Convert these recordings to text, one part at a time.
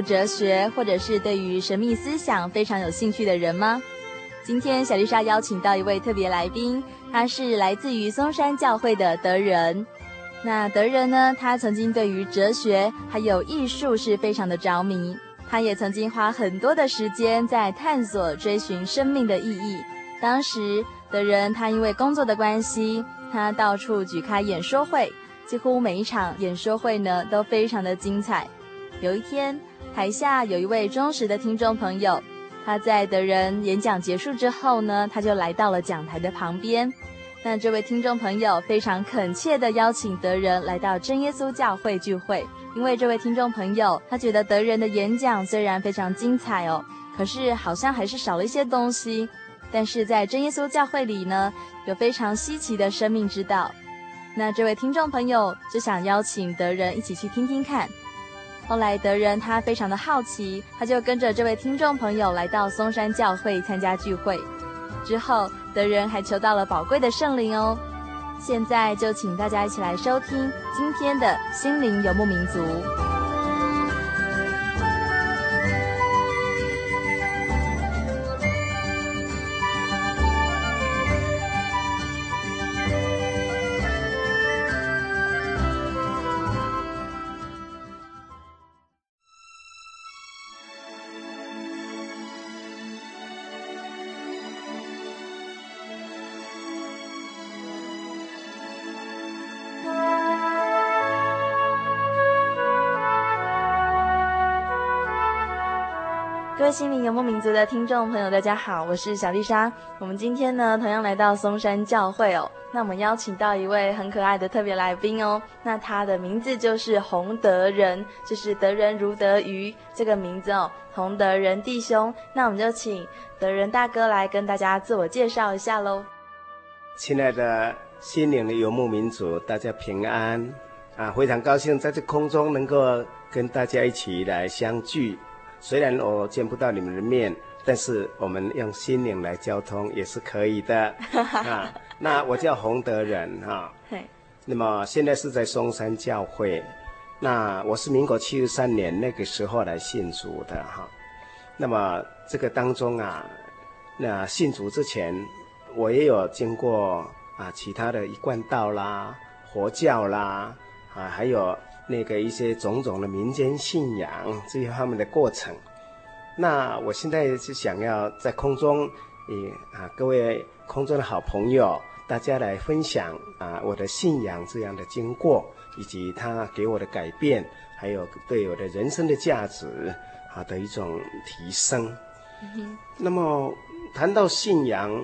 哲学，或者是对于神秘思想非常有兴趣的人吗？今天小丽莎邀请到一位特别来宾，他是来自于松山教会的德仁。那德仁呢，他曾经对于哲学还有艺术是非常的着迷，他也曾经花很多的时间在探索追寻生命的意义。当时德仁他因为工作的关系，他到处举开演说会，几乎每一场演说会呢都非常的精彩。有一天，台下有一位忠实的听众朋友，他在德仁演讲结束之后呢，他就来到了讲台的旁边。那这位听众朋友非常恳切地邀请德仁来到真耶稣教会聚会，因为这位听众朋友他觉得德仁的演讲虽然非常精彩哦，可是好像还是少了一些东西。但是在真耶稣教会里呢，有非常稀奇的生命之道。那这位听众朋友就想邀请德仁一起去听听看。后来德仁他非常的好奇，他就跟着这位听众朋友来到松山教会参加聚会。之后德仁还求到了宝贵的圣灵哦。现在就请大家一起来收听今天的心灵游牧民族。心灵游牧民族的听众朋友，大家好，我是小丽莎。我们今天呢，同样来到松山教会哦。那我们邀请到一位很可爱的特别来宾哦。那他的名字就是洪德仁，就是德仁如得鱼这个名字哦。洪德仁弟兄，那我们就请德仁大哥来跟大家自我介绍一下喽。亲爱的心灵的游牧民族，大家平安啊！非常高兴在这空中能够跟大家一起来相聚。虽然我见不到你们的面，但是我们用心灵来交通也是可以的 啊。那我叫洪德仁哈，对。那么现在是在松山教会，那我是民国七十三年那个时候来信主的哈。那么这个当中啊，那信主之前，我也有经过啊其他的一贯道啦、佛教啦啊，还有。那个一些种种的民间信仰这些方面的过程，那我现在是想要在空中，以啊各位空中的好朋友，大家来分享啊我的信仰这样的经过，以及他给我的改变，还有对我的人生的价值啊的一种提升。嗯。那么谈到信仰，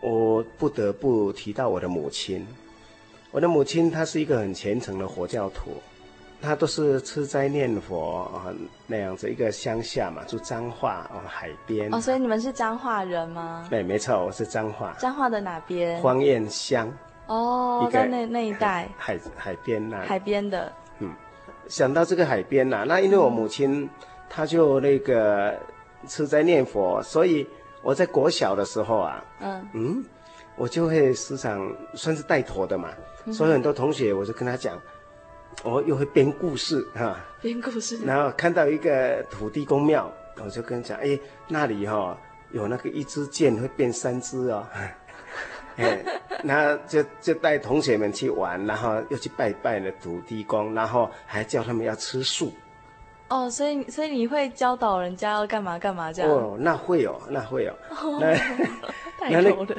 我不得不提到我的母亲。我的母亲她是一个很虔诚的佛教徒。他都是吃斋念佛啊，那样子一个乡下嘛，住彰化哦，海边哦，所以你们是彰化人吗？对，没错，我是彰化。彰化的哪边？芳苑乡。哦，在那那一带海海边那海边的。嗯，想到这个海边呐、啊，那因为我母亲她就那个吃斋念佛，所以我在国小的时候啊，嗯嗯，我就会时常算是带头的嘛，嗯、所以很多同学我就跟他讲，我又会编故事哈，编故事，然后看到一个土地公庙，我就跟他讲，哎，那里哈、哦、有那个一支箭会变三支哦。哎，然后就就带同学们去玩，然后又去拜拜了土地公，然后还叫他们要吃素。哦，所以所以你会教导人家要干嘛干嘛这样？哦，那会哦，那会有。哦、那 太牛了。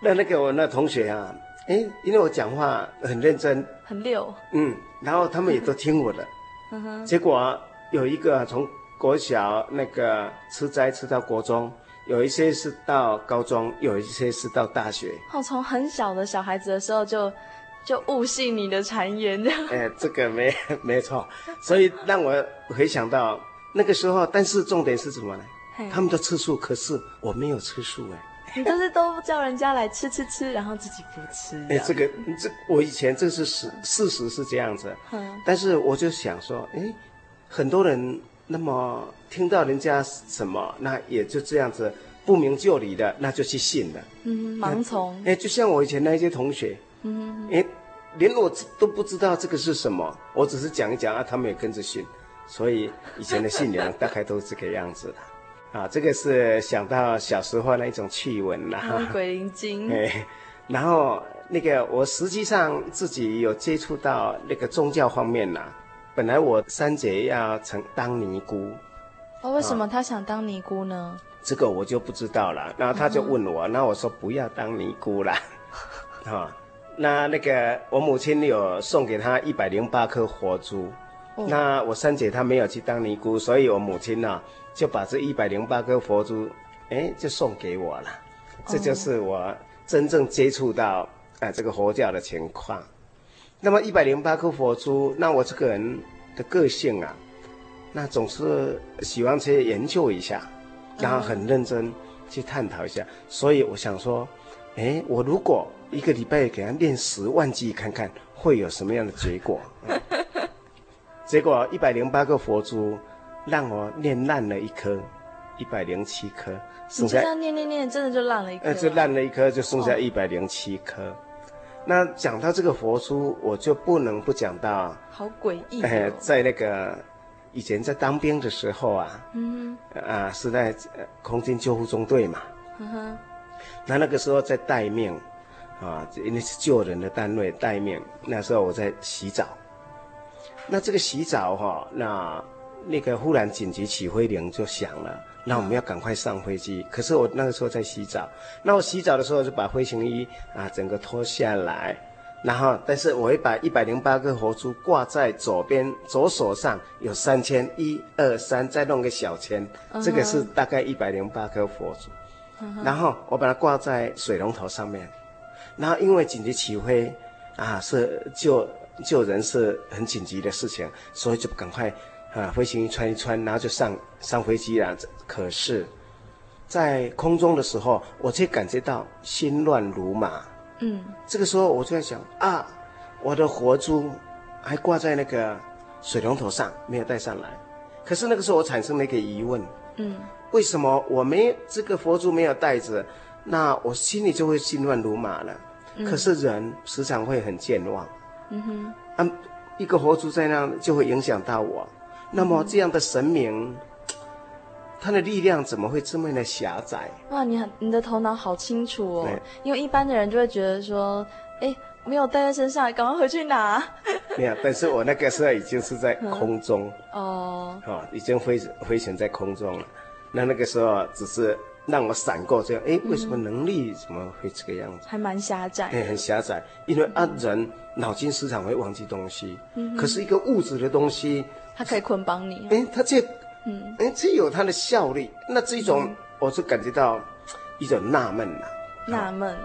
那那个我那同学啊，哎，因为我讲话很认真，很溜。嗯，然后他们也都听我的。嗯。结果、啊、有一个从国小那个吃斋吃到国中。有一些是到高中，有一些是到大学。哦，从很小的小孩子的时候就就悟信你的谗言，这样。哎，这个没 没错，所以让我回想到那个时候。但是重点是什么呢？他们都吃素，可是我没有吃素哎。你都是都叫人家来吃吃吃，然后自己不吃。哎，这个这我以前这是事事实是这样子。嗯。但是我就想说，哎，很多人。那么听到人家什么，那也就这样子不明就里的，那就去信了。嗯，盲从。哎，就像我以前那些同学，嗯，哎，连我都不知道这个是什么，我只是讲一讲啊，他们也跟着信，所以以前的信仰大概都是这个样子的。啊，这个是想到小时候那一种趣闻啦。嗯，鬼灵精。哎，然后那个我实际上自己有接触到那个宗教方面啦。本来我三姐要成当尼姑，哦，为什么她想当尼姑呢？这个我就不知道了。然后她就问我，那、嗯、我说不要当尼姑了，啊，那那个我母亲有送给她一百零八颗佛珠，哦、那我三姐她没有去当尼姑，所以我母亲呢就把这一百零八颗佛珠，哎，就送给我了。这就是我真正接触到啊这个佛教的情况。那么一百零八颗佛珠，那我这个人的个性啊，那总是喜欢去研究一下，然后很认真去探讨一下。所以我想说，哎，我如果一个礼拜给他念十万句，看看会有什么样的结果。结果一百零八个佛珠，让我念烂了一颗，一百零七颗，剩下样念念念，真的就烂了一颗。呃，就烂了一颗，就剩下一百零七颗。哦那讲到这个佛珠，我就不能不讲到，好诡异、哦。哎，在那个以前在当兵的时候啊，嗯哼，啊是在空军救护中队嘛，嗯哼，那那个时候在待命，啊，因为是救人的单位待命。那时候我在洗澡，那这个洗澡哈、哦，那那个忽然紧急起飞铃就响了。那我们要赶快上飞机，可是我那个时候在洗澡。那我洗澡的时候就把飞行衣啊整个脱下来，然后但是我会把一百零八个佛珠挂在左边左手上，有三千，一二三，再弄个小签，uh huh. 这个是大概一百零八颗佛珠。Uh huh. 然后我把它挂在水龙头上面，然后因为紧急起飞啊，是救救人是很紧急的事情，所以就赶快。啊，飞行衣穿一穿，然后就上上飞机了。可是，在空中的时候，我却感觉到心乱如麻。嗯，这个时候我就在想啊，我的佛珠还挂在那个水龙头上，没有带上来。可是那个时候我产生了一个疑问，嗯，为什么我没这个佛珠没有带着？那我心里就会心乱如麻了。嗯，可是人时常会很健忘。嗯哼，啊，一个佛珠在那就会影响到我。那么这样的神明，他的力量怎么会这么的狭窄？哇，你很你的头脑好清楚哦。对因为一般的人就会觉得说，哎，没有带在身上，赶快回去拿。没有，但是我那个时候已经是在空中 哦，哦，已经飞飞行在空中了。那那个时候只是让我闪过这样，哎，为什么能力怎么会这个样子？还蛮狭窄。哎，很狭窄，因为啊，人脑筋时常会忘记东西。嗯。可是一个物质的东西。它可以捆绑你，哎，它这，嗯，哎，这有它的效力。那这一种，嗯、我是感觉到一种纳闷呐，纳闷。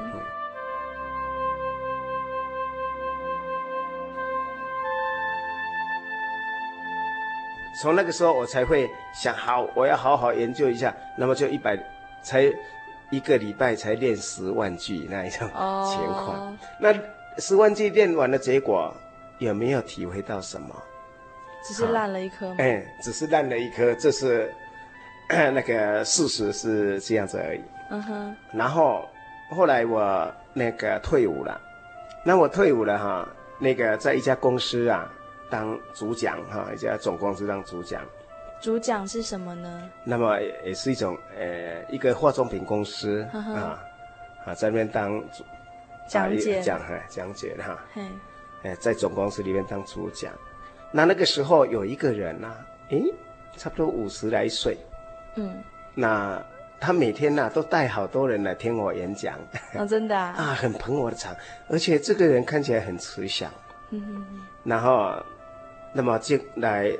从那个时候，我才会想，好，我要好好研究一下。那么就一百，才一个礼拜才练十万句那一种 情况。哦、那十万句练完的结果有没有体会到什么？只是烂了一颗吗？哎，只是烂了一颗，这是 那个事实是这样子而已。嗯哼。然后后来我那个退伍了，那我退伍了哈，那个在一家公司啊当主讲哈，一家总公司当主讲。主讲是什么呢？那么也是一种呃一个化妆品公司啊啊在那边当主讲解讲哈讲解哈，哎在总公司里面当主讲。那那个时候有一个人呐、啊，诶，差不多五十来岁，嗯，那他每天呐、啊、都带好多人来听我演讲，哦，真的啊，啊，很捧我的场，而且这个人看起来很慈祥，嗯哼哼，然后那么就来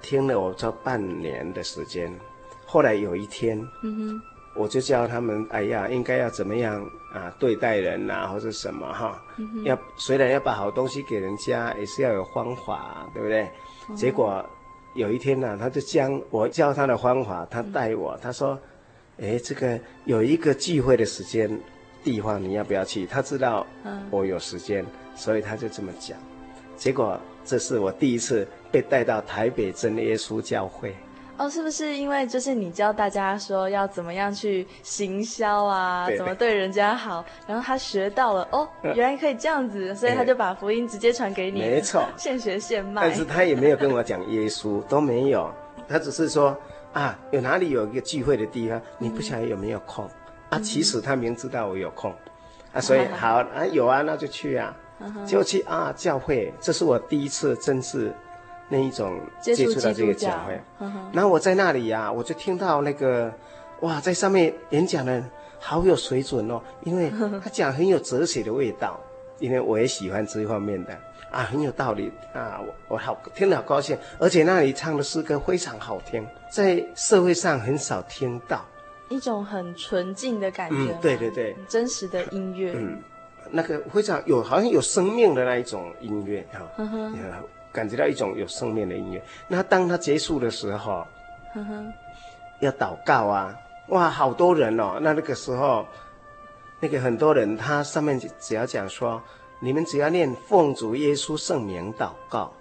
听了我这半年的时间，后来有一天，嗯。哼，我就教他们，哎呀，应该要怎么样啊对待人呐、啊，或者什么哈。要虽然要把好东西给人家，也是要有方法，对不对？嗯、结果有一天呢、啊，他就将我教他的方法，他带我，嗯、他说：“哎，这个有一个聚会的时间地方，你要不要去？”他知道我有时间，嗯、所以他就这么讲。结果这是我第一次被带到台北真耶稣教会。哦，是不是因为就是你教大家说要怎么样去行销啊，怎么对人家好，然后他学到了哦，原来可以这样子，所以他就把福音直接传给你，没错，现学现卖。但是他也没有跟我讲耶稣，都没有，他只是说啊，有哪里有一个聚会的地方，你不晓得有没有空、嗯、啊？其实他明知道我有空啊，所以好啊，有啊，那就去啊，就去啊，教会，这是我第一次正式。那一种接触到这个教会，然后我在那里呀、啊，我就听到那个，哇，在上面演讲的好有水准哦，因为他讲很有哲学的味道，因为我也喜欢这方面的。啊，很有道理。啊，我我好听了好高兴，而且那里唱的诗歌非常好听，在社会上很少听到，一种很纯净的感觉，嗯，对对对，真实的音乐，嗯，那个非常有好像有生命的那一种音乐哈。感觉到一种有生命的音乐。那当他结束的时候，呵呵，要祷告啊，哇，好多人哦。那那个时候，那个很多人，他上面只要讲说，你们只要念奉主耶稣圣名祷告，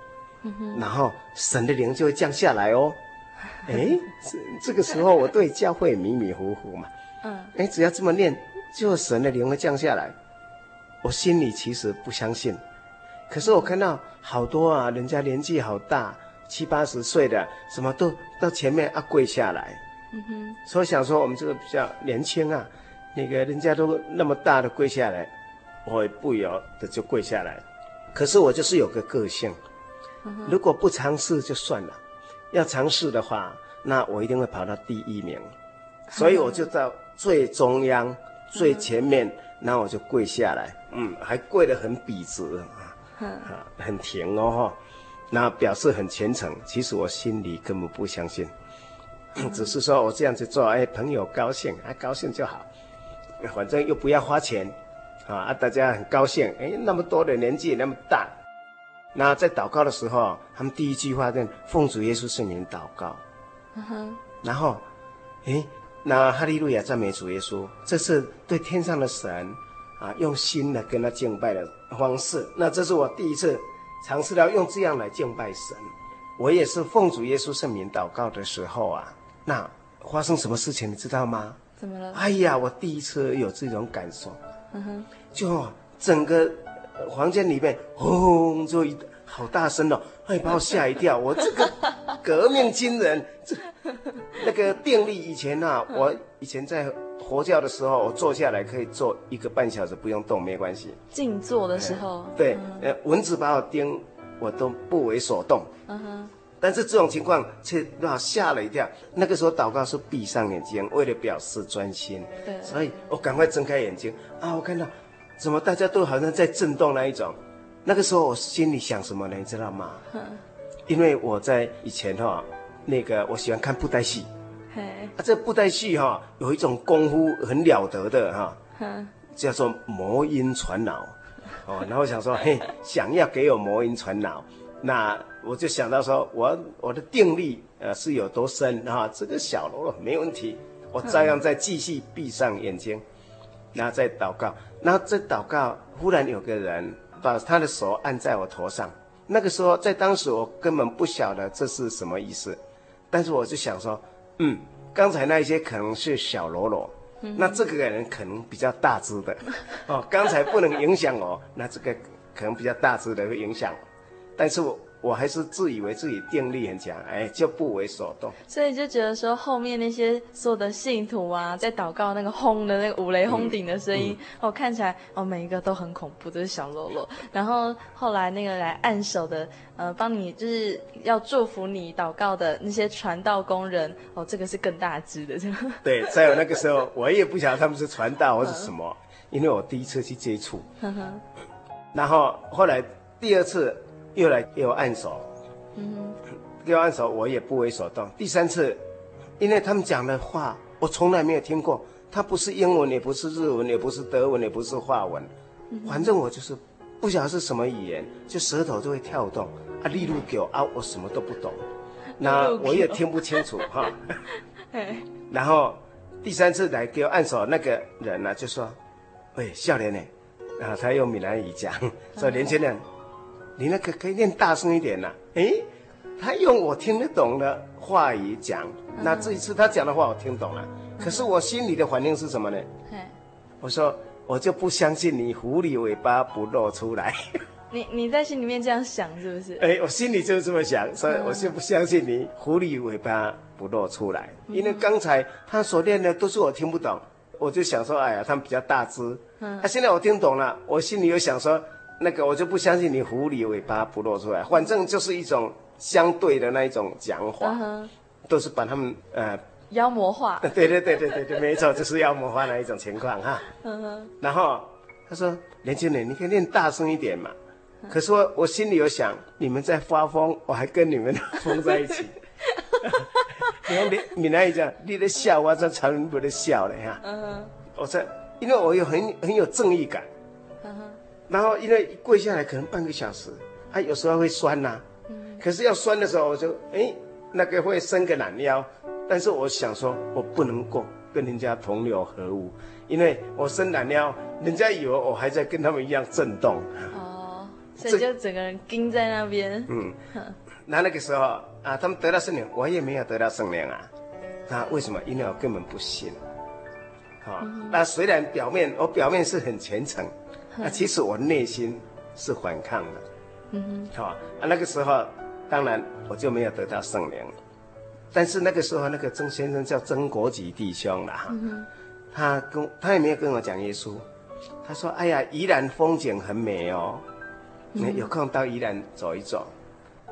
嗯、哼然后神的灵就会降下来哦。哎，这这个时候我对教会迷迷糊糊嘛，嗯，哎，只要这么念，就神的灵会降下来。我心里其实不相信。可是我看到好多啊，人家年纪好大，七八十岁的，什么都到前面啊跪下来。嗯哼。所以想说我们这个比较年轻啊，那个人家都那么大的跪下来，我也不由得就跪下来。可是我就是有个个性，如果不尝试就算了，要尝试的话，那我一定会跑到第一名。所以我就到最中央、最前面，然后我就跪下来，嗯，还跪得很笔直。啊，很甜哦，那表示很虔诚。其实我心里根本不相信，只是说我这样子做，哎，朋友高兴，哎，高兴就好，反正又不要花钱，啊，大家很高兴，哎，那么多的年纪那么大，那在祷告的时候，他们第一句话就奉主耶稣圣名祷告，然后，哎，那哈利路亚赞美主耶稣，这是对天上的神。啊，用心的跟他敬拜的方式，那这是我第一次尝试到用这样来敬拜神。我也是奉主耶稣圣名祷告的时候啊，那发生什么事情你知道吗？怎么了？哎呀，我第一次有这种感受，嗯哼，就整个房间里面轰，就一好大声哦，哎，把我吓一跳。我这个革命军人，这那个电力以前啊，我以前在。佛教的时候，我坐下来可以坐一个半小时不用动，没关系。静坐的时候，对，呃，蚊子把我叮，我都不为所动。嗯哼。但是这种情况却让我吓了一跳。那个时候祷告是闭上眼睛，为了表示专心。对。所以我赶快睁开眼睛啊！我看到怎么大家都好像在震动那一种。那个时候我心里想什么呢？你知道吗？嗯。因为我在以前哈，那个我喜欢看布袋戏。啊，这布袋戏哈有一种功夫很了得的哈，嗯、叫做魔音传脑，哦，然后想说嘿，想要给我魔音传脑，那我就想到说我我的定力呃是有多深哈，这个小喽啰没问题，我照样再继续闭上眼睛，然后再祷告，然后再祷告，忽然有个人把他的手按在我头上。那个时候，在当时我根本不晓得这是什么意思，但是我就想说，嗯，刚才那一些可能是小喽啰，嗯、那这个人可能比较大只的，哦，刚才不能影响我，那这个可能比较大只的会影响，但是我。我还是自以为自己定力很强，哎，就不为所动。所以就觉得说，后面那些所有的信徒啊，在祷告那个轰的那个五雷轰顶的声音，嗯嗯、哦，看起来哦，每一个都很恐怖，都是小喽啰。然后后来那个来按手的，呃，帮你就是要祝福你祷告的那些传道工人，哦，这个是更大只的。对，在我那个时候，我也不晓得他们是传道或是什么，因为我第一次去接触。然后后来第二次。又来给我按手，嗯哼，给我按手，我也不为所动。第三次，因为他们讲的话我从来没有听过，它不是英文，也不是日文，也不是德文，也不是法文，嗯、反正我就是不晓得是什么语言，就舌头就会跳动啊，例如狗啊，我什么都不懂，那我也听不清楚 哈。然后第三次来给我按手那个人呢、啊，就说：“喂，少年呢？”然后他用闽南语讲，说：“年轻人。”你那个可以念大声一点呐、啊？哎，他用我听得懂的话语讲，那这一次他讲的话我听懂了，可是我心里的反应是什么呢？我说我就不相信你狐狸尾巴不露出来。你你在心里面这样想是不是？哎，我心里就是这么想，所以我就不相信你狐狸尾巴不露出来，因为刚才他所念的都是我听不懂，我就想说，哎呀，他们比较大只。嗯，啊，现在我听懂了，我心里又想说。那个我就不相信你狐狸尾巴不露出来，反正就是一种相对的那一种讲话，uh huh. 都是把他们呃妖魔化。对对对对对对，没错，就是妖魔化那一种情况哈。Uh huh. 然后他说：“年轻人，你可以念大声一点嘛。Uh ”可是我我心里有想，你们在发疯，我还跟你们疯在一起。你看你闽南语讲，你在笑，我在常人不在笑了哈。嗯、uh huh. 我说，因为我有很很有正义感。然后因为跪下来可能半个小时，他、啊、有时候会酸呐、啊，嗯、可是要酸的时候我就哎那个会伸个懒腰，但是我想说我不能够跟人家同流合污，因为我伸懒腰，人家以为我还在跟他们一样震动。哦，所以就整个人盯在那边。嗯，那那个时候啊，他们得到圣灵，我也没有得到圣灵啊。那为什么？因为我根本不信。好、哦，嗯、那虽然表面我表面是很虔诚。那其实我内心是反抗的，嗯哼，好啊，那个时候当然我就没有得到圣灵，但是那个时候那个曾先生叫曾国吉弟兄了哈，嗯、他跟他也没有跟我讲耶稣，他说：“哎呀，宜兰风景很美哦，有空到宜兰走一走。”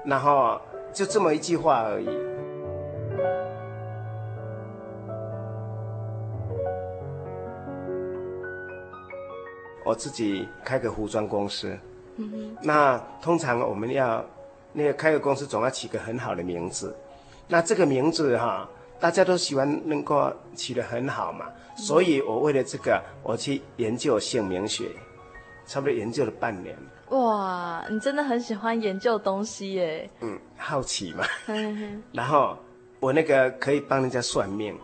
然后就这么一句话而已。我自己开个服装公司，嗯哼，那通常我们要那个开个公司，总要起个很好的名字。那这个名字哈，大家都喜欢能够起得很好嘛，所以我为了这个，我去研究姓名学，差不多研究了半年。哇，你真的很喜欢研究东西耶？嗯，好奇嘛。然后我那个可以帮人家算命，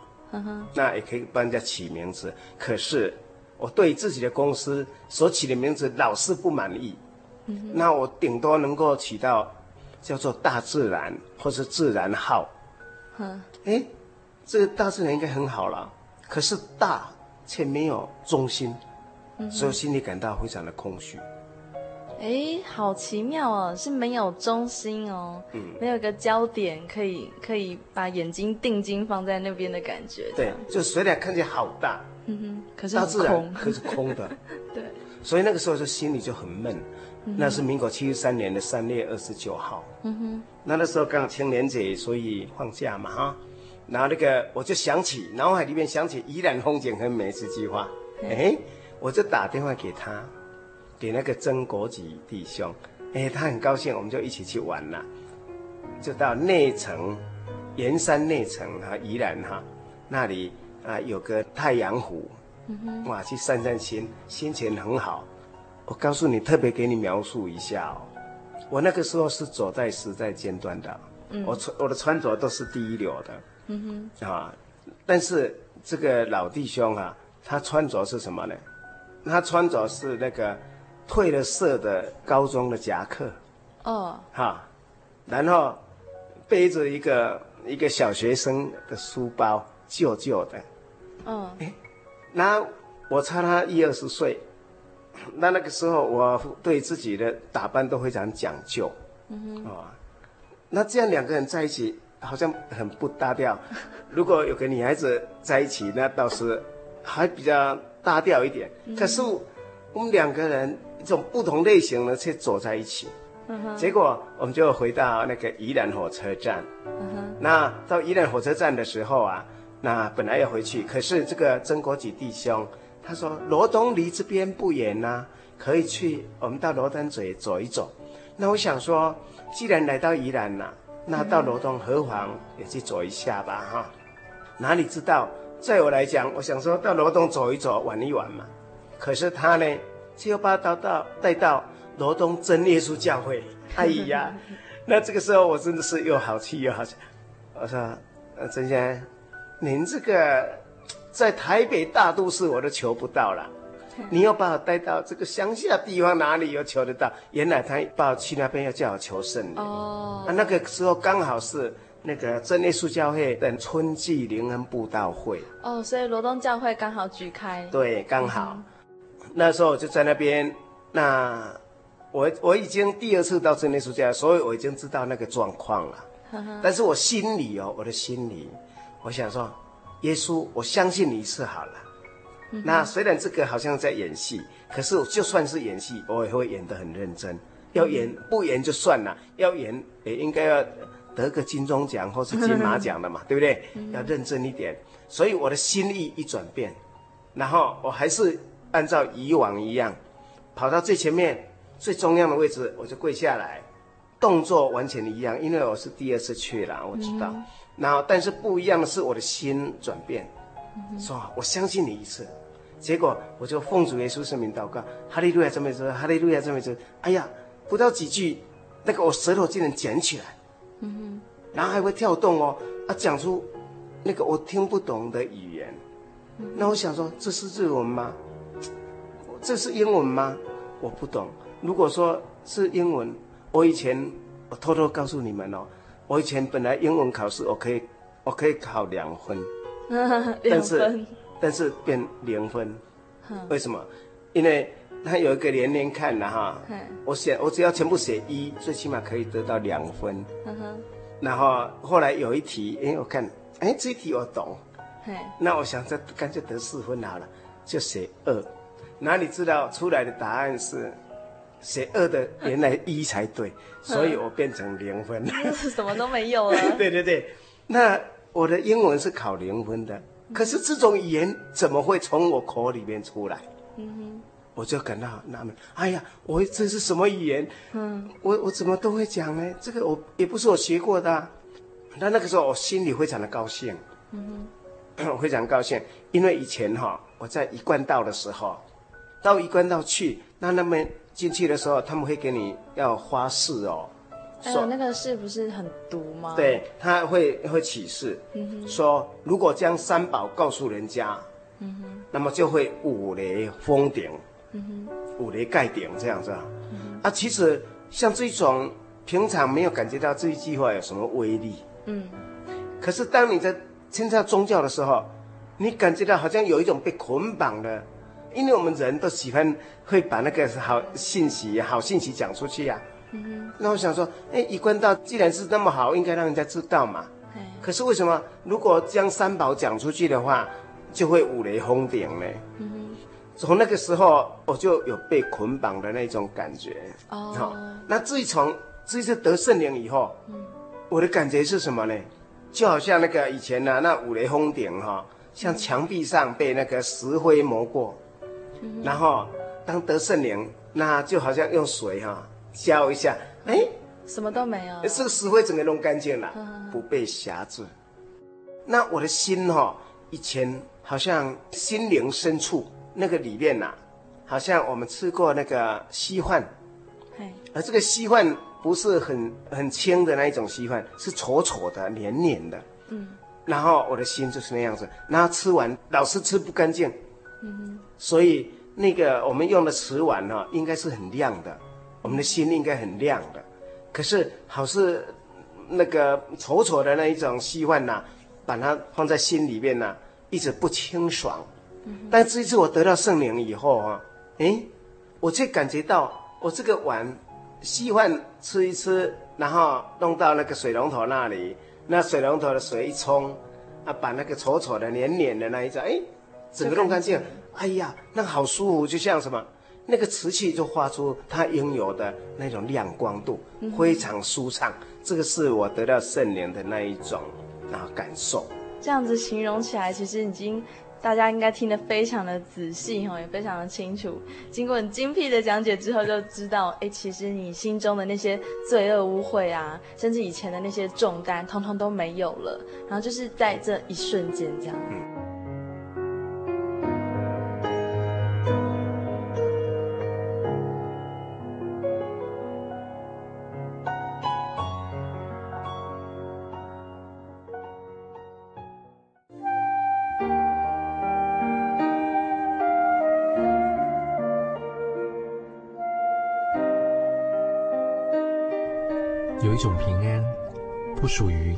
那也可以帮人家起名字，可是。我对自己的公司所起的名字老是不满意，嗯、那我顶多能够起到叫做大自然或是自然号。嗯，哎，这个大自然应该很好了，可是大却没有中心，嗯、所以心里感到非常的空虚。哎，好奇妙哦，是没有中心哦，嗯，没有个焦点可以可以把眼睛定睛放在那边的感觉。对，就虽然看见好大。嗯哼，可是大自然可是空的，对，所以那个时候就心里就很闷。嗯、那是民国七十三年的三月二十九号。嗯哼，那那时候刚好青年节，所以放假嘛哈。然后那个我就想起脑海里面想起“宜兰风景很美”这句话，哎嘿，我就打电话给他，给那个曾国吉弟兄，哎，他很高兴，我们就一起去玩了，就到内城，盐山内城哈，宜兰哈那里。啊，有个太阳湖，嗯、哼。哇，去散散心，心情很好。我告诉你，特别给你描述一下哦。我那个时候是走在时代尖端的，嗯、我穿我的穿着都是第一流的，嗯哼，啊，但是这个老弟兄啊，他穿着是什么呢？他穿着是那个褪了色的高中的夹克，哦，哈，然后背着一个一个小学生的书包，旧旧的，嗯，哎，那我差他一二十岁，那那个时候我对自己的打扮都非常讲究，嗯哼，哦，那这样两个人在一起好像很不搭调，如果有个女孩子在一起，那倒是还比较搭调一点，嗯、可是我们两个人。一种不同类型的却走在一起，嗯哼，结果我们就回到那个宜兰火车站，嗯哼，那到宜兰火车站的时候啊，那本来要回去，可是这个曾国举弟兄他说罗东离这边不远呐，可以去，我们到罗东嘴走一走。那我想说，既然来到宜兰了，那到罗东何妨也去走一下吧，哈，哪里知道，在我来讲，我想说到罗东走一走，玩一玩嘛，可是他呢？就把他到带到罗东真耶稣教会。哎呀，那这个时候我真的是又好气又好气。我说：“呃，曾先生，您这个在台北大都市我都求不到了，你又把我带到这个乡下地方，哪里又求得到？原来他把我去那边要叫我求圣灵。哦，啊，那个时候刚好是那个真耶稣教会的春季灵恩布道会。哦，所以罗东教会刚好举开。对，刚好。嗯那时候我就在那边，那我我已经第二次到真耶稣家，所以我已经知道那个状况了。但是我心里哦，我的心里，我想说，耶稣，我相信你一次好了。那虽然这个好像在演戏，可是就算是演戏，我也会演得很认真。要演不演就算了，要演也应该要得个金钟奖或是金马奖的嘛，对不对？要认真一点。所以我的心意一转变，然后我还是。按照以往一样，跑到最前面最中央的位置，我就跪下来，动作完全一样，因为我是第二次去了，我知道。嗯、然后，但是不一样的是我的心转变，嗯、说我相信你一次。结果我就奉主耶稣圣名祷告，哈利路亚这么说，哈利路亚这么说。哎呀，不到几句，那个我舌头竟然卷起来，嗯哼，然后还会跳动哦，啊，讲出那个我听不懂的语言。那我想说，这是日文吗？这是英文吗？我不懂。如果说是英文，我以前我偷偷告诉你们哦，我以前本来英文考试我可以我可以考 两分，但是但是变零分，为什么？因为他有一个连连看的哈，我写我只要全部写一，最起码可以得到两分。然后后来有一题，哎，我看，哎，这一题我懂，那我想这干脆得四分好了，就写二。哪里知道出来的答案是写二的，原来一才对，所以我变成零分，什么都没有了。对对对，那我的英文是考零分的，可是这种语言怎么会从我口里面出来？嗯哼，我就感到纳闷。哎呀，我这是什么语言？嗯，我我怎么都会讲呢？这个我也不是我学过的啊。那那个时候我心里非常的高兴，嗯哼，我非常高兴，因为以前哈我在一贯道的时候。到一贯道去，那那边进去的时候，他们会给你要发誓哦。哎呦，那个誓不是很毒吗？对，他会会起誓，嗯、说如果将三宝告诉人家，嗯、那么就会五雷封顶，嗯、五雷盖顶这样子。嗯、啊，其实像这种平常没有感觉到这一句话有什么威力，嗯，可是当你在参加宗教的时候，你感觉到好像有一种被捆绑的。因为我们人都喜欢会把那个好信息、好信息讲出去呀、啊。嗯哼。那我想说，哎，一贯道既然是那么好，应该让人家知道嘛。嘿可是为什么如果将三宝讲出去的话，就会五雷轰顶呢？嗯哼。从那个时候，我就有被捆绑的那种感觉。哦。好，那自从这次得圣灵以后，嗯，我的感觉是什么呢？就好像那个以前呢、啊，那五雷轰顶哈、哦，像墙壁上被那个石灰磨过。然后当得圣灵，那就好像用水哈浇一下，哎，什么都没有，这个石灰整个弄干净了，不被辖制。那我的心哈，以前好像心灵深处那个里面呐，好像我们吃过那个稀饭，而这个稀饭不是很很轻的那一种稀饭，是稠稠的、黏黏的。嗯，然后我的心就是那样子，然后吃完老是吃不干净。嗯，所以那个我们用的瓷碗呢，应该是很亮的，我们的心应该很亮的。可是好似那个丑丑的那一种稀饭呐，把它放在心里面呢，一直不清爽。但这一次我得到圣灵以后啊，诶，我却感觉到我这个碗稀饭吃一吃，然后弄到那个水龙头那里，那水龙头的水一冲，啊，把那个丑丑的黏黏的那一种，诶，整个弄干净。哎呀，那个好舒服，就像什么，那个瓷器就发出它应有的那种亮光度，非常舒畅。这个是我得到圣灵的那一种啊感受。这样子形容起来，其实已经大家应该听得非常的仔细哈，也非常的清楚。经过很精辟的讲解之后，就知道，哎，其实你心中的那些罪恶污秽啊，甚至以前的那些重担，通通都没有了。然后就是在这一瞬间，这样。嗯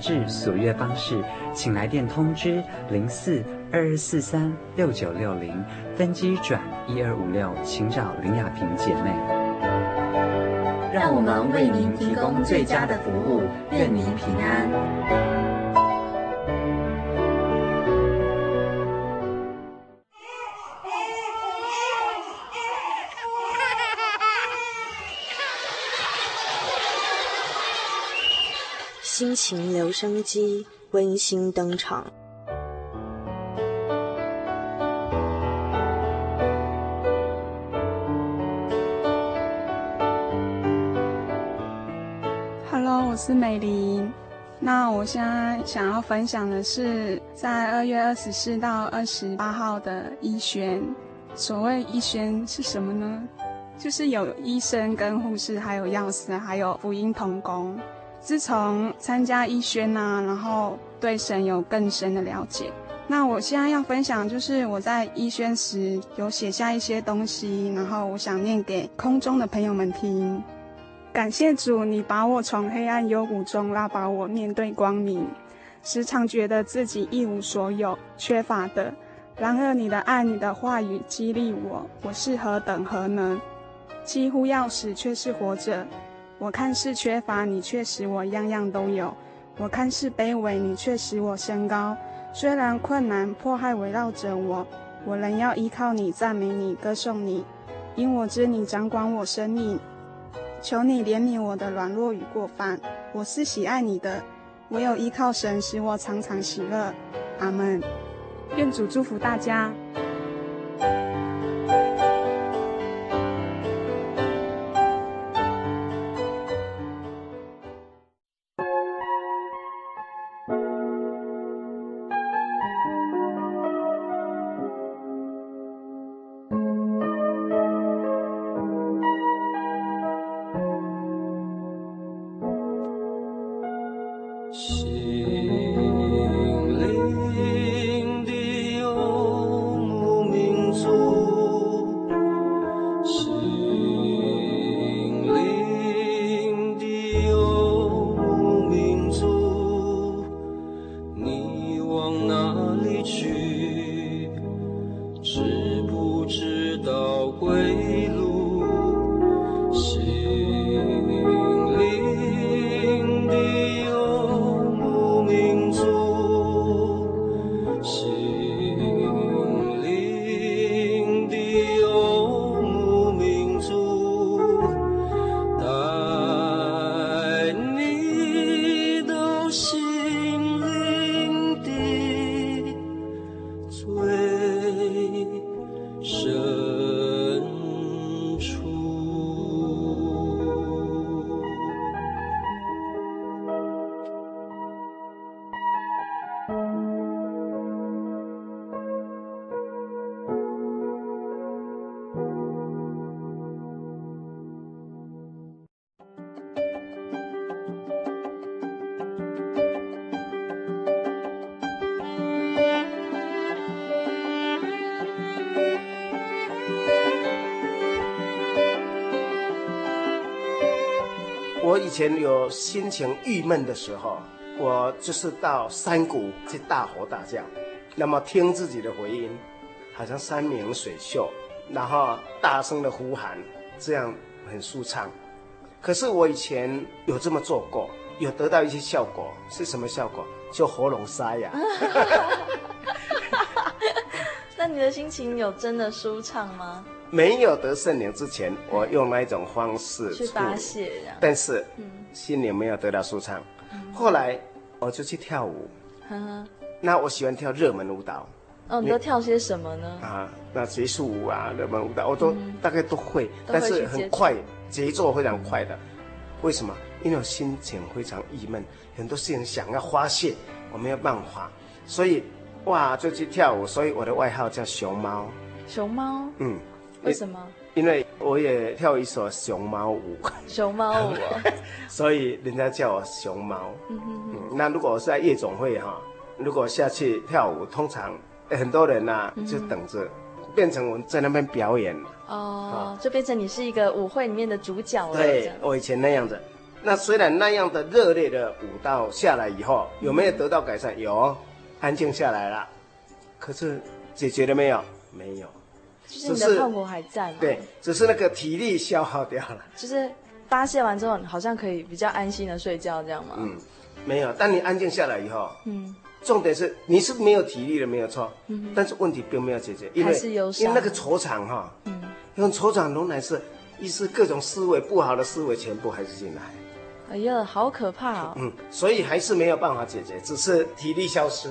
至所约方式，请来电通知零四二二四三六九六零，分机转一二五六，请找林雅萍姐妹。让我们为您提供最佳的服务，愿您平安。情留声机温馨登场。Hello，我是美玲。那我现在想要分享的是，在二月二十四到二十八号的医宣。所谓医宣是什么呢？就是有医生跟护士，还有药师，还有福音同工。自从参加医宣呐，然后对神有更深的了解。那我现在要分享，就是我在医宣时有写下一些东西，然后我想念给空中的朋友们听。感谢主，你把我从黑暗幽谷中拉拔我面对光明，时常觉得自己一无所有，缺乏的。然而你的爱，你的话语激励我，我是何等何能，几乎要死却是活着。我看似缺乏，你却使我样样都有；我看似卑微，你却使我升高。虽然困难迫害围绕着我，我仍要依靠你，赞美你，歌颂你，因我知你掌管我生命。求你怜悯我的软弱与过犯，我是喜爱你的。唯有依靠神，使我常常喜乐。阿门。愿主祝福大家。前有心情郁闷的时候，我就是到山谷去大吼大叫，那么听自己的回音，好像山明水秀，然后大声的呼喊，这样很舒畅。可是我以前有这么做过，有得到一些效果，是什么效果？就喉咙沙哑。那你的心情有真的舒畅吗？没有得圣灵之前，我用那一种方式去发泄，但是，心灵没有得到舒畅。后来我就去跳舞，那我喜欢跳热门舞蹈。哦，你都跳些什么呢？啊，那结束舞啊，热门舞蹈我都大概都会，但是很快，节奏非常快的。为什么？因为我心情非常郁闷，很多事情想要发泄，我没有办法，所以哇，就去跳舞。所以我的外号叫熊猫。熊猫？嗯。为什么？因为我也跳一首熊猫舞。熊猫舞，所以人家叫我熊猫。嗯哼嗯，那如果我是在夜总会哈，如果下去跳舞，通常很多人呐就等着，变成我在那边表演。哦，就变成你是一个舞会里面的主角了。对，我以前那样子。那虽然那样的热烈的舞蹈下来以后，有没有得到改善？有，安静下来了。可是解决了没有？没有。就是你的痛苦还在吗？对，只是那个体力消耗掉了。就是发泄完之后，好像可以比较安心的睡觉，这样吗？嗯，没有。当你安静下来以后，嗯，重点是你是没有体力的，没有错。嗯，但是问题并没有解决，因为因为那个磁场哈，嗯，用磁场仍然是，意思各种思维不好的思维全部还是进来。哎呀，好可怕哦。嗯，所以还是没有办法解决，只是体力消失，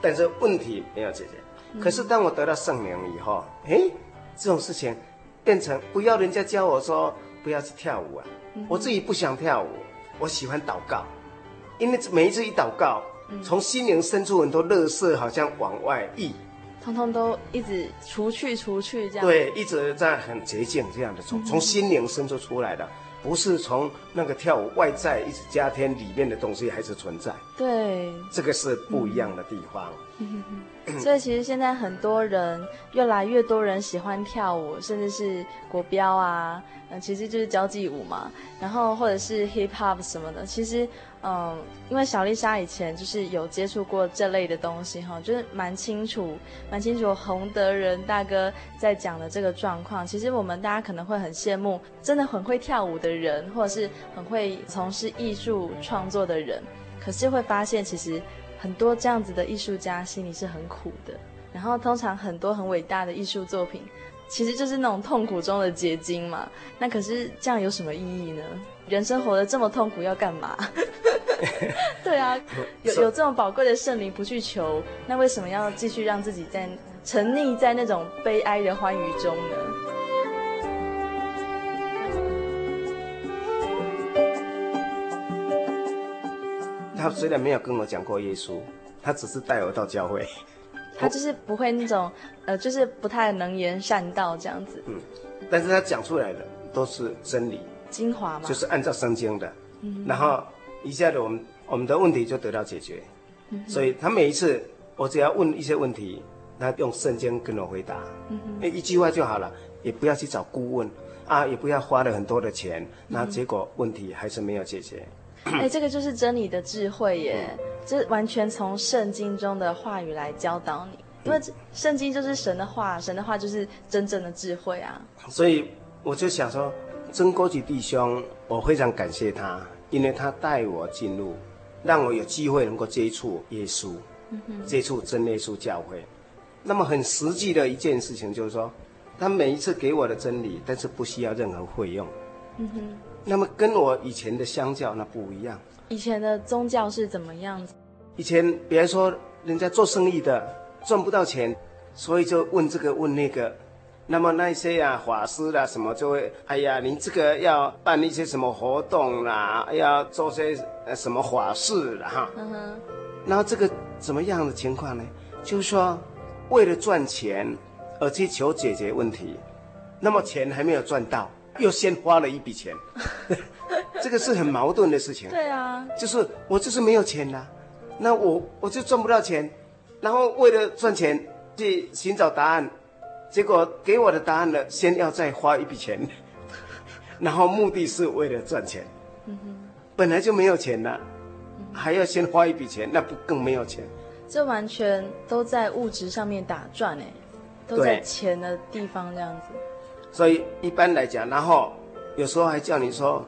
但是问题没有解决。可是当我得到圣灵以后，哎，这种事情变成不要人家教我说不要去跳舞啊，嗯、我自己不想跳舞，我喜欢祷告，因为每一次一祷告，嗯、从心灵深处很多乐色好像往外溢，通通都一直除去除去这样，对，一直在很洁净这样的从从心灵深处出来的。不是从那个跳舞外在一直加添里面的东西还是存在？对，这个是不一样的地方。所以其实现在很多人，越来越多人喜欢跳舞，甚至是国标啊，嗯，其实就是交际舞嘛，然后或者是 hip hop 什么的，其实。嗯，因为小丽莎以前就是有接触过这类的东西哈，就是蛮清楚，蛮清楚洪德仁大哥在讲的这个状况。其实我们大家可能会很羡慕，真的很会跳舞的人，或者是很会从事艺术创作的人，可是会发现其实很多这样子的艺术家心里是很苦的。然后通常很多很伟大的艺术作品，其实就是那种痛苦中的结晶嘛。那可是这样有什么意义呢？人生活得这么痛苦要干嘛？对啊，有 有这么宝贵的圣灵不去求，那为什么要继续让自己在沉溺在那种悲哀的欢愉中呢？他虽然没有跟我讲过耶稣，他只是带我到教会。他就是不会那种，呃，就是不太能言善道这样子。嗯，但是他讲出来的都是真理。精华嘛，就是按照圣经的，嗯、然后一下子我们我们的问题就得到解决，嗯、所以他每一次我只要问一些问题，他用圣经跟我回答，嗯、哼。一句话就好了，也不要去找顾问。啊，也不要花了很多的钱，那结果问题还是没有解决。哎、欸，这个就是真理的智慧耶，嗯、这完全从圣经中的话语来教导你，因为圣经就是神的话，神的话就是真正的智慧啊。所以我就想说。曾国举弟兄，我非常感谢他，因为他带我进入，让我有机会能够接触耶稣，接触真耶稣教会。那么很实际的一件事情就是说，他每一次给我的真理，但是不需要任何费用。嗯哼。那么跟我以前的相较，那不一样。以前的宗教是怎么样子？以前比如说人家做生意的赚不到钱，所以就问这个问那个。那么那些啊法师啦什么就会，哎呀，你这个要办一些什么活动啦，要做些呃什么法事啦哈。嗯哼。然后这个怎么样的情况呢？就是说，为了赚钱而去求解决问题，那么钱还没有赚到，又先花了一笔钱，这个是很矛盾的事情。对啊。就是我就是没有钱呐，那我我就赚不到钱，然后为了赚钱去寻找答案。结果给我的答案呢，先要再花一笔钱，然后目的是为了赚钱，嗯哼，本来就没有钱了，还要先花一笔钱，那不更没有钱？这完全都在物质上面打转哎，都在钱的地方这样子。所以一般来讲，然后有时候还叫你说，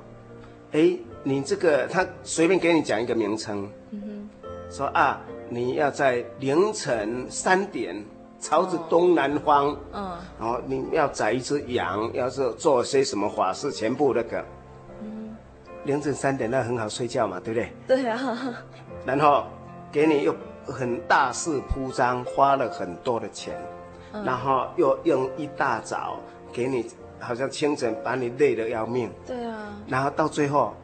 哎，你这个他随便给你讲一个名称，嗯，说啊，你要在凌晨三点朝着东南方，哦、嗯，然后你要宰一只羊，要是做些什么法事，全部那个，嗯，凌晨三点那很好睡觉嘛，对不对？对啊。然后给你又很大肆铺张，花了很多的钱，嗯、然后又用一大早。给你好像清晨把你累得要命，对啊，然后到最后，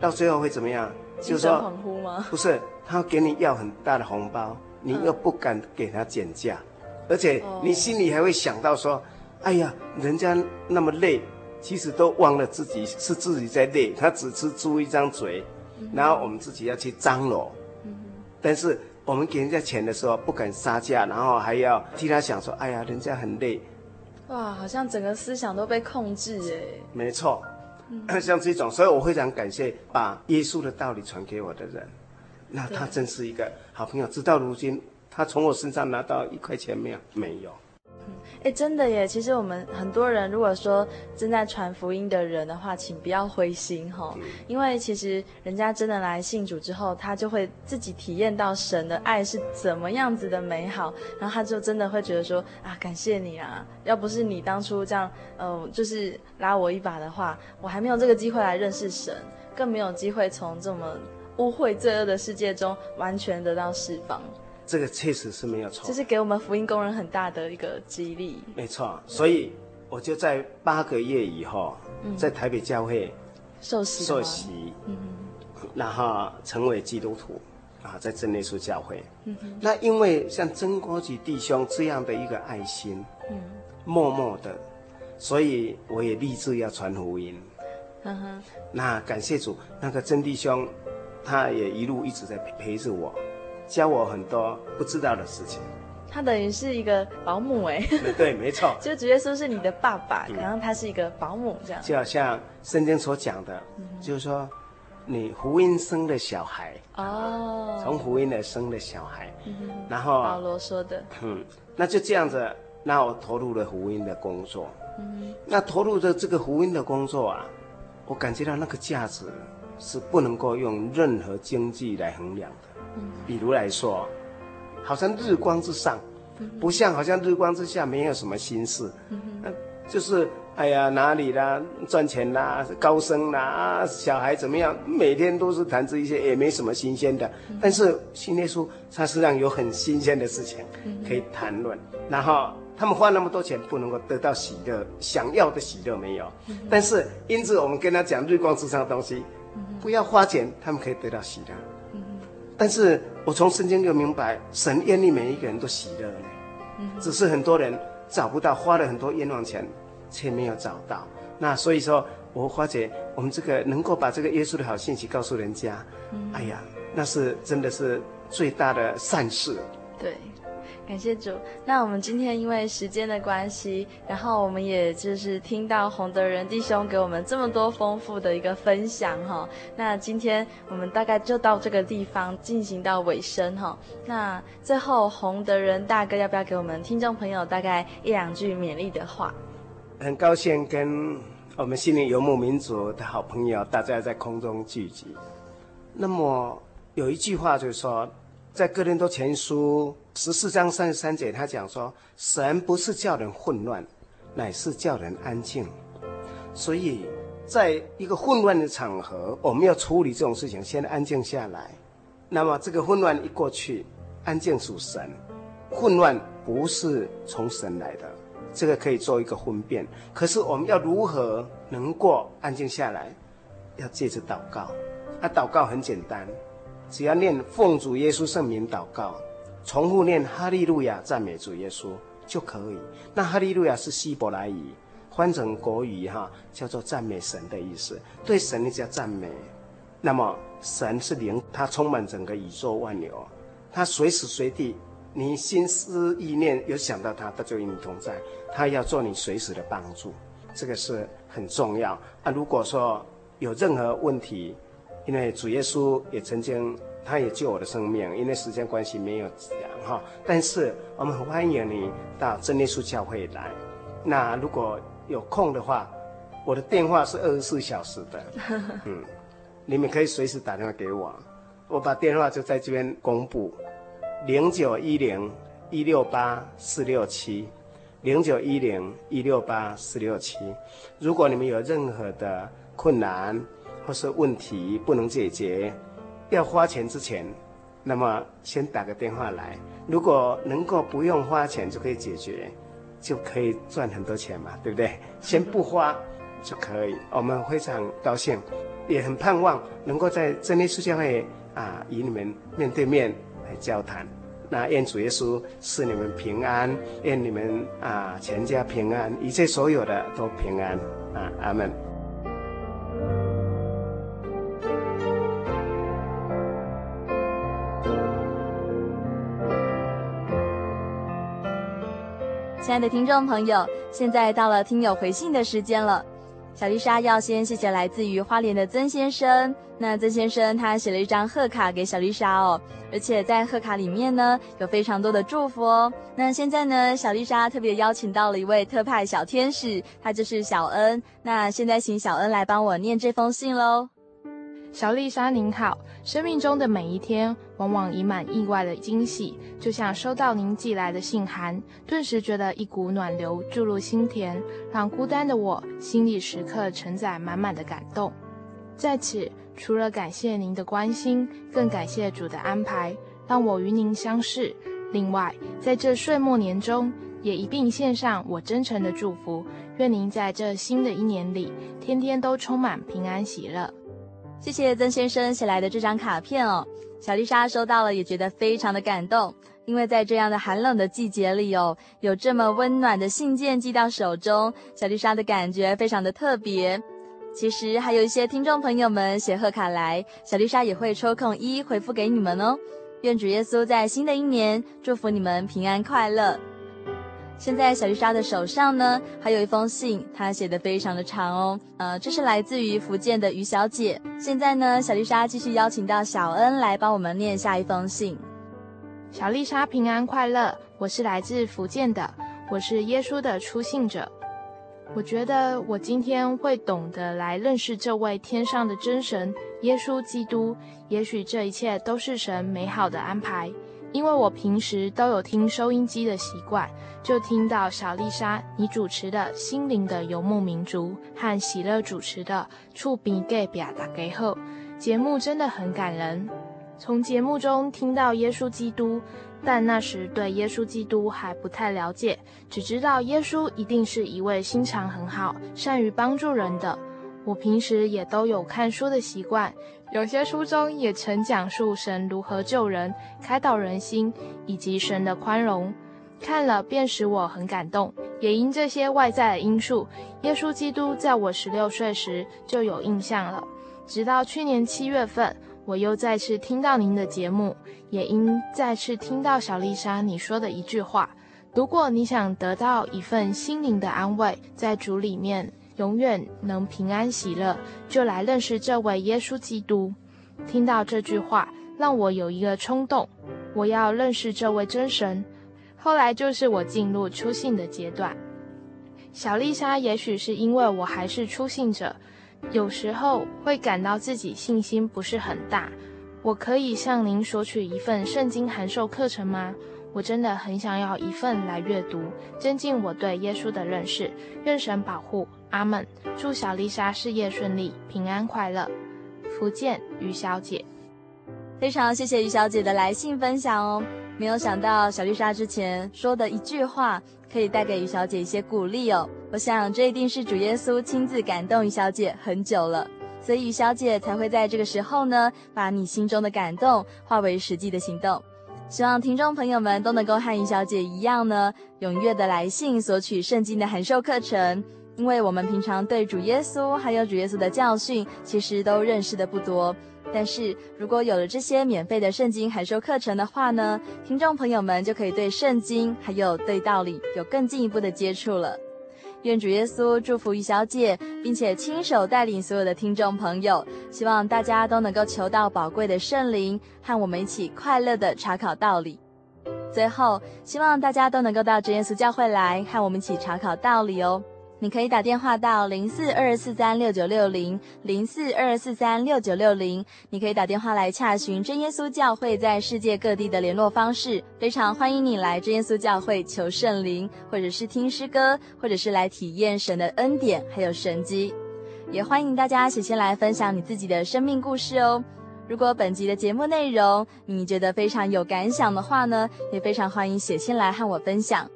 到最后会怎么样？精神恍惚吗？不是，他给你要很大的红包，你又不敢给他减价，嗯、而且你心里还会想到说，哎呀，人家那么累，其实都忘了自己是自己在累，他只吃猪一张嘴，嗯、然后我们自己要去张罗，嗯、但是我们给人家钱的时候不敢杀价，然后还要替他想说，哎呀，人家很累。哇，好像整个思想都被控制哎。没错，嗯、像这种，所以我非常感谢把耶稣的道理传给我的人。那他真是一个好朋友。直到如今，他从我身上拿到一块钱没有？没有。哎，真的耶！其实我们很多人，如果说正在传福音的人的话，请不要灰心哈，因为其实人家真的来信主之后，他就会自己体验到神的爱是怎么样子的美好，然后他就真的会觉得说啊，感谢你啊！要不是你当初这样，呃，就是拉我一把的话，我还没有这个机会来认识神，更没有机会从这么污秽罪恶的世界中完全得到释放。这个确实是没有错，这是给我们福音工人很大的一个激励。没错，所以我就在八个月以后，嗯、在台北教会受洗，受洗，嗯、然后成为基督徒，啊，在真耶稣教会。嗯、那因为像曾国举弟兄这样的一个爱心，嗯、默默的，所以我也立志要传福音。嗯哼，那感谢主，那个曾弟兄，他也一路一直在陪着我。教我很多不知道的事情，他等于是一个保姆哎，对，没错，就直接说是你的爸爸，然后他是一个保姆这样，就好像圣经所讲的，嗯、就是说你福音生的小孩哦，从福音而生的小孩，然后保罗说的，嗯，那就这样子，那我投入了福音的工作，嗯，那投入的这个福音的工作啊，我感觉到那个价值是不能够用任何经济来衡量的。比如来说，好像日光之上，不像好像日光之下没有什么心事，那、就是哎呀哪里啦赚钱啦高升啦小孩怎么样，每天都是谈这一些也没什么新鲜的。嗯、但是新耶稣，他实际上有很新鲜的事情可以谈论。嗯、然后他们花那么多钱，不能够得到喜乐，想要的喜乐没有。嗯、但是因此我们跟他讲日光之上的东西，不要花钱，他们可以得到喜乐。但是我从圣经就明白，神愿意每一个人都喜乐呢，嗯、只是很多人找不到，花了很多冤枉钱，却没有找到。那所以说，我发觉我们这个能够把这个耶稣的好信息告诉人家，嗯、哎呀，那是真的是最大的善事。对。感谢主。那我们今天因为时间的关系，然后我们也就是听到洪德仁弟兄给我们这么多丰富的一个分享哈。那今天我们大概就到这个地方进行到尾声哈。那最后洪德仁大哥要不要给我们听众朋友大概一两句勉励的话？很高兴跟我们心灵游牧民族的好朋友大家在空中聚集。那么有一句话就是说。在哥林多前书十四章三十三节，他讲说：“神不是叫人混乱，乃是叫人安静。”所以，在一个混乱的场合，我们要处理这种事情，先安静下来。那么，这个混乱一过去，安静属神，混乱不是从神来的，这个可以做一个分辨。可是，我们要如何能够安静下来？要借着祷告。那祷告很简单。只要念奉主耶稣圣名祷告，重复念哈利路亚赞美主耶稣就可以。那哈利路亚是希伯来语，翻成国语哈叫做赞美神的意思。对神你叫赞美，那么神是灵，他充满整个宇宙万有，他随时随地你心思意念有想到他，他就与你同在，他要做你随时的帮助，这个是很重要。啊，如果说有任何问题，因为主耶稣也曾经，他也救我的生命，因为时间关系没有讲哈。但是我们很欢迎你到真耶稣教会来。那如果有空的话，我的电话是二十四小时的，嗯，你们可以随时打电话给我，我把电话就在这边公布，零九一零一六八四六七。零九一零一六八四六七，如果你们有任何的困难或是问题不能解决，要花钱之前，那么先打个电话来。如果能够不用花钱就可以解决，就可以赚很多钱嘛，对不对？先不花就可以。我们非常高兴，也很盼望能够在真耶稣教会啊，与你们面对面来交谈。那愿主耶稣赐你们平安，愿你们啊全家平安，一切所有的都平安啊，阿门。亲爱的听众朋友，现在到了听友回信的时间了。小丽莎要先谢谢来自于花莲的曾先生。那曾先生他写了一张贺卡给小丽莎哦，而且在贺卡里面呢有非常多的祝福哦。那现在呢，小丽莎特别邀请到了一位特派小天使，他就是小恩。那现在请小恩来帮我念这封信喽。小丽莎您好，生命中的每一天往往溢满意外的惊喜，就像收到您寄来的信函，顿时觉得一股暖流注入心田，让孤单的我心里时刻承载满满的感动。在此，除了感谢您的关心，更感谢主的安排，让我与您相识。另外，在这岁末年中，也一并献上我真诚的祝福，愿您在这新的一年里，天天都充满平安喜乐。谢谢曾先生写来的这张卡片哦，小丽莎收到了也觉得非常的感动，因为在这样的寒冷的季节里哦，有这么温暖的信件寄到手中，小丽莎的感觉非常的特别。其实还有一些听众朋友们写贺卡来，小丽莎也会抽空一一回复给你们哦。愿主耶稣在新的一年祝福你们平安快乐。现在小丽莎的手上呢，还有一封信，她写得非常的长哦。呃，这是来自于福建的于小姐。现在呢，小丽莎继续邀请到小恩来帮我们念下一封信。小丽莎平安快乐，我是来自福建的，我是耶稣的初信者。我觉得我今天会懂得来认识这位天上的真神耶稣基督，也许这一切都是神美好的安排。因为我平时都有听收音机的习惯，就听到小丽莎你主持的心灵的游牧民族和喜乐主持的触屏给表达给后，节目真的很感人。从节目中听到耶稣基督，但那时对耶稣基督还不太了解，只知道耶稣一定是一位心肠很好、善于帮助人的。我平时也都有看书的习惯。有些书中也曾讲述神如何救人、开导人心，以及神的宽容，看了便使我很感动。也因这些外在的因素，耶稣基督在我十六岁时就有印象了。直到去年七月份，我又再次听到您的节目，也因再次听到小丽莎你说的一句话：如果你想得到一份心灵的安慰，在主里面。永远能平安喜乐，就来认识这位耶稣基督。听到这句话，让我有一个冲动，我要认识这位真神。后来就是我进入初信的阶段。小丽莎，也许是因为我还是初信者，有时候会感到自己信心不是很大。我可以向您索取一份圣经函授课程吗？我真的很想要一份来阅读，增进我对耶稣的认识。愿神保护。阿门！祝小丽莎事业顺利，平安快乐。福建于小姐，非常谢谢于小姐的来信分享哦。没有想到小丽莎之前说的一句话，可以带给于小姐一些鼓励哦。我想这一定是主耶稣亲自感动于小姐很久了，所以于小姐才会在这个时候呢，把你心中的感动化为实际的行动。希望听众朋友们都能够和于小姐一样呢，踊跃的来信索取圣经的函授课程。因为我们平常对主耶稣还有主耶稣的教训，其实都认识的不多。但是如果有了这些免费的圣经函授课程的话呢，听众朋友们就可以对圣经还有对道理有更进一步的接触了。愿主耶稣祝福于小姐，并且亲手带领所有的听众朋友。希望大家都能够求到宝贵的圣灵，和我们一起快乐地查考道理。最后，希望大家都能够到真耶稣教会来，和我们一起查考道理哦。你可以打电话到零四二四三六九六零零四二四三六九六零，你可以打电话来洽询真耶稣教会在世界各地的联络方式。非常欢迎你来真耶稣教会求圣灵，或者是听诗歌，或者是来体验神的恩典还有神迹。也欢迎大家写信来分享你自己的生命故事哦。如果本集的节目内容你觉得非常有感想的话呢，也非常欢迎写信来和我分享。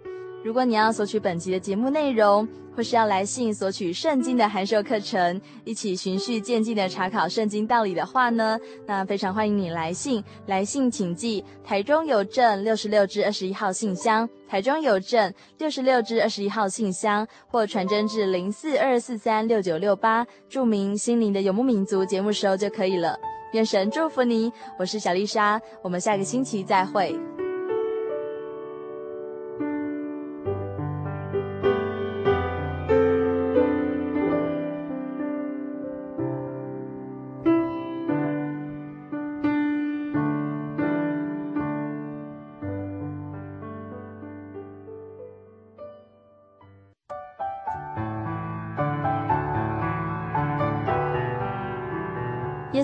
如果你要索取本集的节目内容，或是要来信索取圣经的函授课程，一起循序渐进的查考圣经道理的话呢，那非常欢迎你来信。来信请寄台中邮政六十六至二十一号信箱，台中邮政六十六至二十一号信箱，或传真至零四二四三六九六八，注明“心灵的游牧民族”节目收就可以了。愿神祝福你，我是小丽莎，我们下个星期再会。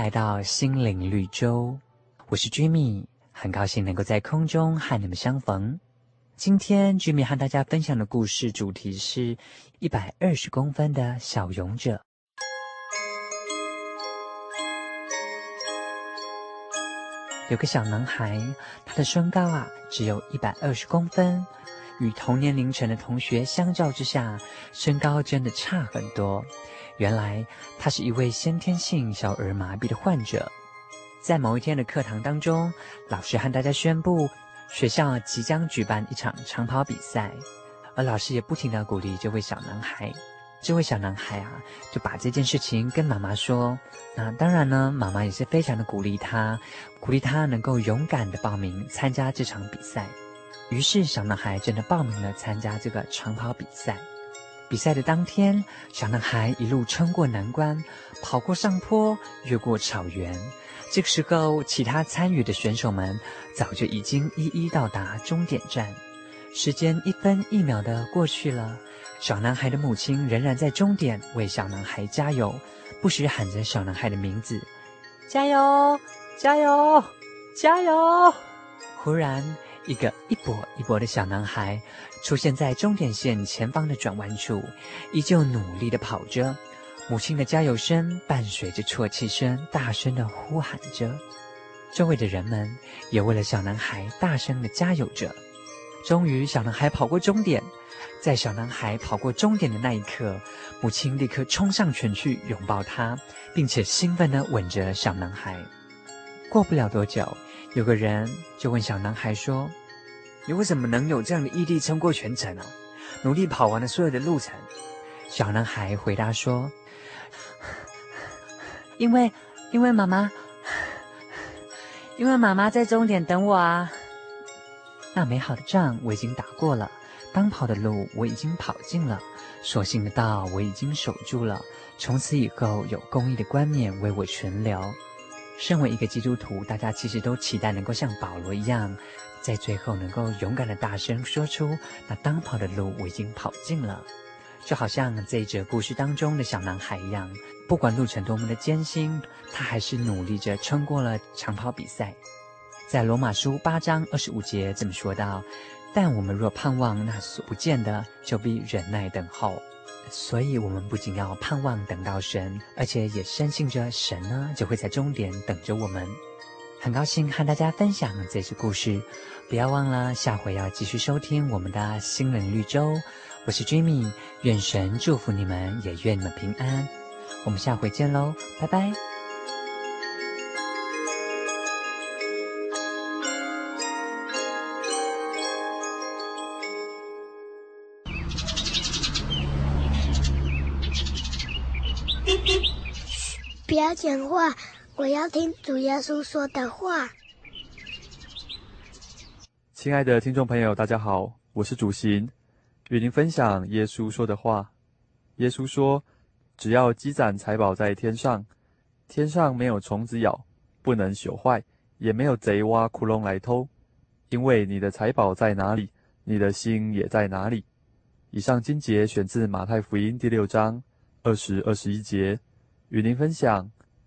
来到心灵绿洲，我是 Jimmy，很高兴能够在空中和你们相逢。今天 Jimmy 和大家分享的故事主题是一百二十公分的小勇者。有个小男孩，他的身高啊只有一百二十公分，与同年龄层的同学相较之下，身高真的差很多。原来他是一位先天性小儿麻痹的患者。在某一天的课堂当中，老师和大家宣布，学校即将举办一场长跑比赛，而老师也不停地鼓励这位小男孩。这位小男孩啊，就把这件事情跟妈妈说。那当然呢，妈妈也是非常的鼓励他，鼓励他能够勇敢的报名参加这场比赛。于是，小男孩真的报名了参加这个长跑比赛。比赛的当天，小男孩一路撑过难关，跑过上坡，越过草原。这个时候，其他参与的选手们早就已经一一到达终点站。时间一分一秒的过去了，小男孩的母亲仍然在终点为小男孩加油，不时喊着小男孩的名字：“加油，加油，加油！”忽然，一个一跛一跛的小男孩出现在终点线前方的转弯处，依旧努力地跑着。母亲的加油声伴随着啜泣声，大声地呼喊着。周围的人们也为了小男孩大声地加油着。终于，小男孩跑过终点。在小男孩跑过终点的那一刻，母亲立刻冲上前去拥抱他，并且兴奋地吻着小男孩。过不了多久，有个人就问小男孩说：“你为什么能有这样的毅力撑过全程啊？努力跑完了所有的路程？”小男孩回答说：“ 因为，因为妈妈，因为妈妈在终点等我啊。那美好的仗我已经打过了，当跑的路我已经跑尽了，所幸的道我已经守住了。从此以后，有公义的冠冕为我存留。”身为一个基督徒，大家其实都期待能够像保罗一样，在最后能够勇敢的大声说出：“那当跑的路我已经跑尽了。”就好像这一则故事当中的小男孩一样，不管路程多么的艰辛，他还是努力着撑过了长跑比赛。在罗马书八章二十五节这么说道：“但我们若盼望那所不见的，就必忍耐等候。”所以，我们不仅要盼望等到神，而且也深信着神呢，就会在终点等着我们。很高兴和大家分享这些故事，不要忘了下回要继续收听我们的心灵绿洲。我是 Jimmy，愿神祝福你们，也愿你们平安。我们下回见喽，拜拜。不要讲话。我要听主耶稣说的话。亲爱的听众朋友，大家好，我是主行，与您分享耶稣说的话。耶稣说：“只要积攒财宝在天上，天上没有虫子咬，不能朽坏，也没有贼挖窟窿来偷。因为你的财宝在哪里，你的心也在哪里。”以上经节选自马太福音第六章二十二十一节，与您分享。